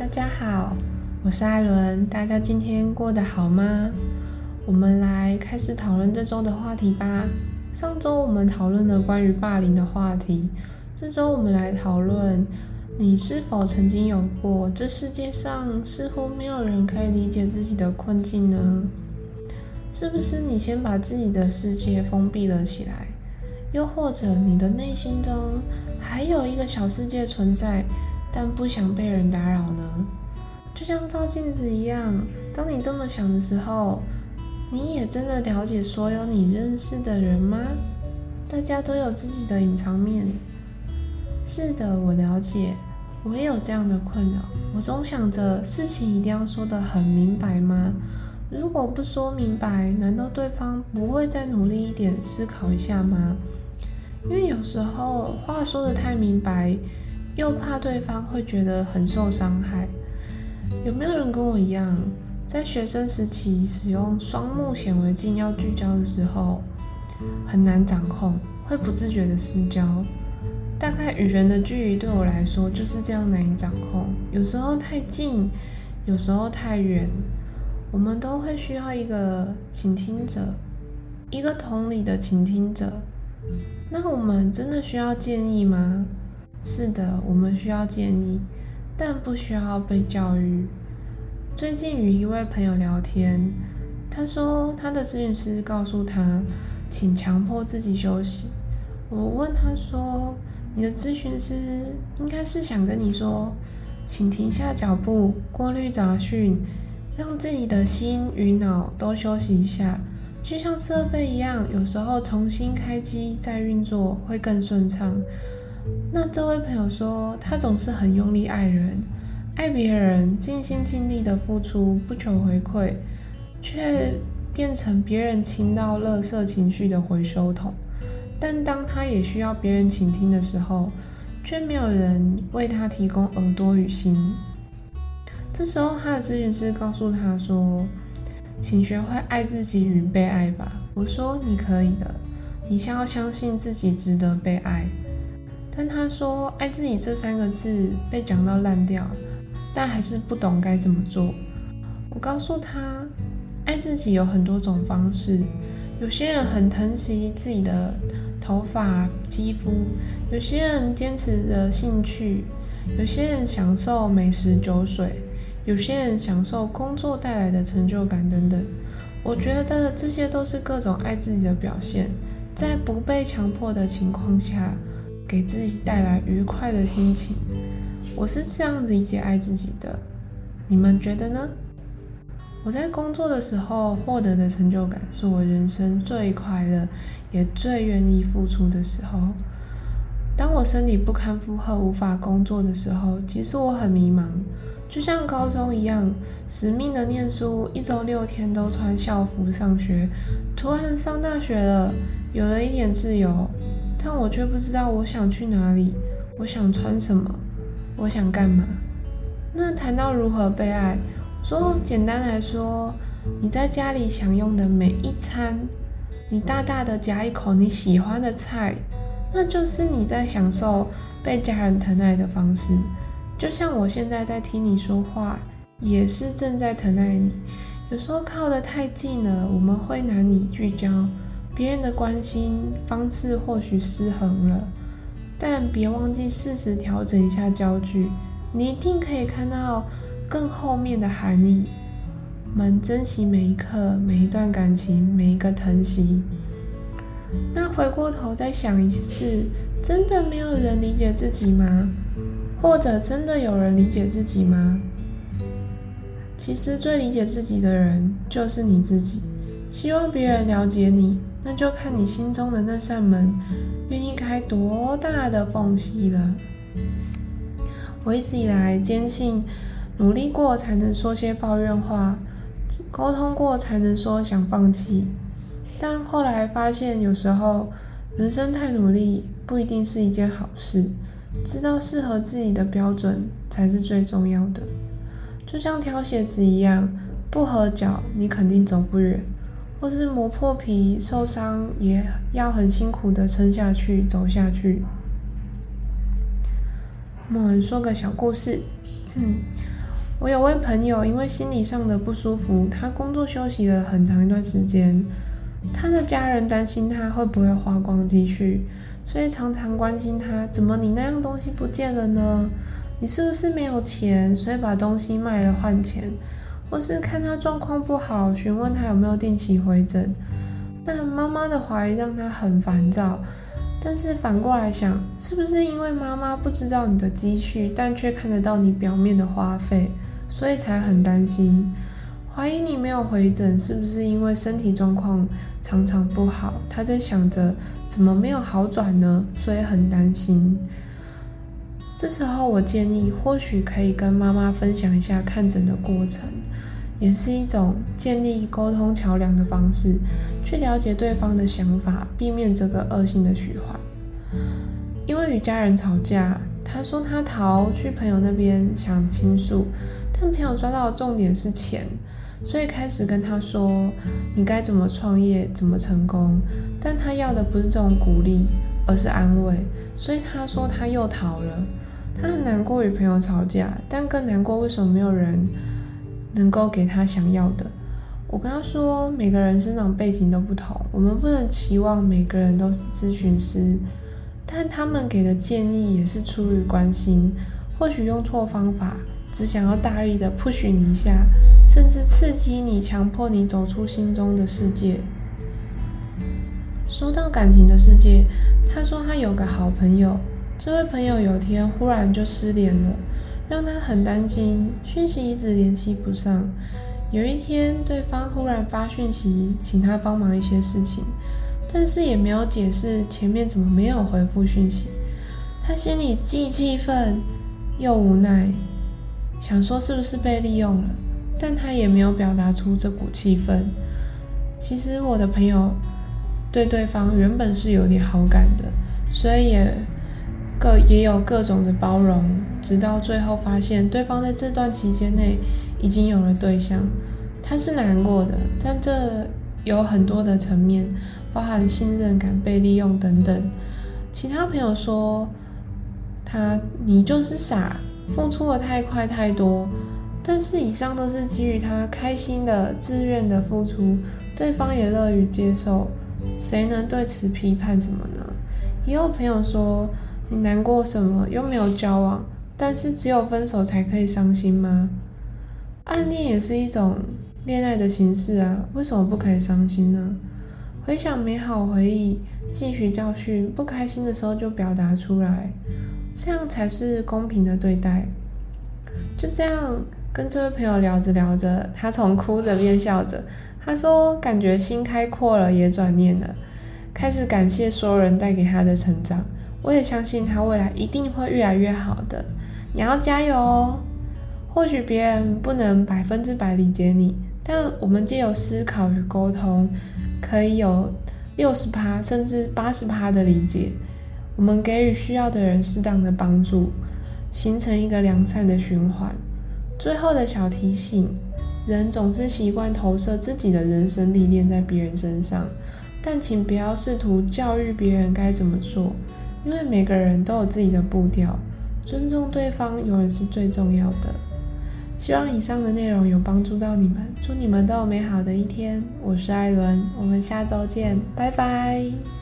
大家好，我是艾伦。大家今天过得好吗？我们来开始讨论这周的话题吧。上周我们讨论了关于霸凌的话题，这周我们来讨论你是否曾经有过这世界上似乎没有人可以理解自己的困境呢？是不是你先把自己的世界封闭了起来？又或者你的内心中还有一个小世界存在，但不想被人打扰呢？就像照镜子一样，当你这么想的时候，你也真的了解所有你认识的人吗？大家都有自己的隐藏面。是的，我了解，我也有这样的困扰。我总想着事情一定要说得很明白吗？如果不说明白，难道对方不会再努力一点思考一下吗？因为有时候话说的太明白，又怕对方会觉得很受伤害。有没有人跟我一样，在学生时期使用双目显微镜要聚焦的时候，很难掌控，会不自觉的失焦？大概与人的距离对我来说就是这样难以掌控，有时候太近，有时候太远。我们都会需要一个倾听者，一个同理的倾听者。那我们真的需要建议吗？是的，我们需要建议，但不需要被教育。最近与一位朋友聊天，他说他的咨询师告诉他，请强迫自己休息。我问他说：“你的咨询师应该是想跟你说，请停下脚步，过滤杂讯，让自己的心与脑都休息一下。”就像设备一样，有时候重新开机再运作会更顺畅。那这位朋友说，他总是很用力爱人，爱别人，尽心尽力的付出，不求回馈，却变成别人倾倒垃圾情绪的回收桶。但当他也需要别人倾听的时候，却没有人为他提供耳朵与心。这时候，他的咨询师告诉他说。请学会爱自己与被爱吧。我说你可以的，你先要相信自己值得被爱。但他说爱自己这三个字被讲到烂掉，但还是不懂该怎么做。我告诉他，爱自己有很多种方式。有些人很疼惜自己的头发、肌肤；有些人坚持着兴趣；有些人享受美食、酒水。有些人享受工作带来的成就感等等，我觉得这些都是各种爱自己的表现，在不被强迫的情况下，给自己带来愉快的心情。我是这样理解爱自己的，你们觉得呢？我在工作的时候获得的成就感，是我人生最快乐，也最愿意付出的时候。当我身体不堪负荷，无法工作的时候，其实我很迷茫。就像高中一样，死命的念书，一周六天都穿校服上学。突然上大学了，有了一点自由，但我却不知道我想去哪里，我想穿什么，我想干嘛。那谈到如何被爱，说简单来说，你在家里享用的每一餐，你大大的夹一口你喜欢的菜，那就是你在享受被家人疼爱的方式。就像我现在在听你说话，也是正在疼爱你。有时候靠得太近了，我们会难以聚焦。别人的关心方式或许失衡了，但别忘记适时调整一下焦距，你一定可以看到更后面的含义。我们珍惜每一刻、每一段感情、每一个疼惜。那回过头再想一次，真的没有人理解自己吗？或者真的有人理解自己吗？其实最理解自己的人就是你自己。希望别人了解你，那就看你心中的那扇门愿意开多大的缝隙了。我一直以来坚信，努力过才能说些抱怨话，沟通过才能说想放弃。但后来发现，有时候人生太努力不一定是一件好事。知道适合自己的标准才是最重要的，就像挑鞋子一样，不合脚你肯定走不远，或是磨破皮受伤也要很辛苦的撑下去走下去。我们说个小故事，我有位朋友因为心理上的不舒服，他工作休息了很长一段时间。他的家人担心他会不会花光积蓄，所以常常关心他：怎么你那样东西不见了呢？你是不是没有钱，所以把东西卖了换钱？或是看他状况不好，询问他有没有定期回诊？但妈妈的怀疑让他很烦躁。但是反过来想，是不是因为妈妈不知道你的积蓄，但却看得到你表面的花费，所以才很担心？怀疑你没有回诊，是不是因为身体状况常常不好？他在想着怎么没有好转呢？所以很担心。这时候我建议，或许可以跟妈妈分享一下看诊的过程，也是一种建立沟通桥梁的方式，去了解对方的想法，避免这个恶性的循环。因为与家人吵架，他说他逃去朋友那边想倾诉，但朋友抓到的重点是钱。所以开始跟他说你该怎么创业，怎么成功，但他要的不是这种鼓励，而是安慰。所以他说他又逃了，他很难过与朋友吵架，但更难过为什么没有人能够给他想要的。我跟他说每个人生长背景都不同，我们不能期望每个人都是咨询师，但他们给的建议也是出于关心，或许用错方法。只想要大力的 push 你一下，甚至刺激你，强迫你走出心中的世界。说到感情的世界，他说他有个好朋友，这位朋友有天忽然就失联了，让他很担心，讯息一直联系不上。有一天，对方忽然发讯息，请他帮忙一些事情，但是也没有解释前面怎么没有回复讯息。他心里既气愤又无奈。想说是不是被利用了，但他也没有表达出这股气氛。其实我的朋友对对方原本是有点好感的，所以也各也有各种的包容，直到最后发现对方在这段期间内已经有了对象，他是难过的，但这有很多的层面，包含信任感、被利用等等。其他朋友说他你就是傻。付出的太快太多，但是以上都是基于他开心的、自愿的付出，对方也乐于接受，谁能对此批判什么呢？也有朋友说，你难过什么？又没有交往，但是只有分手才可以伤心吗？暗恋也是一种恋爱的形式啊，为什么不可以伤心呢？回想美好回忆，汲取教训，不开心的时候就表达出来。这样才是公平的对待。就这样跟这位朋友聊着聊着，他从哭着变笑着。他说：“感觉心开阔了，也转念了，开始感谢所有人带给他的成长。我也相信他未来一定会越来越好的。你要加油哦！或许别人不能百分之百理解你，但我们借由思考与沟通，可以有六十趴甚至八十趴的理解。”我们给予需要的人适当的帮助，形成一个良善的循环。最后的小提醒：人总是习惯投射自己的人生历练在别人身上，但请不要试图教育别人该怎么做，因为每个人都有自己的步调，尊重对方永远是最重要的。希望以上的内容有帮助到你们，祝你们都有美好的一天。我是艾伦，我们下周见，拜拜。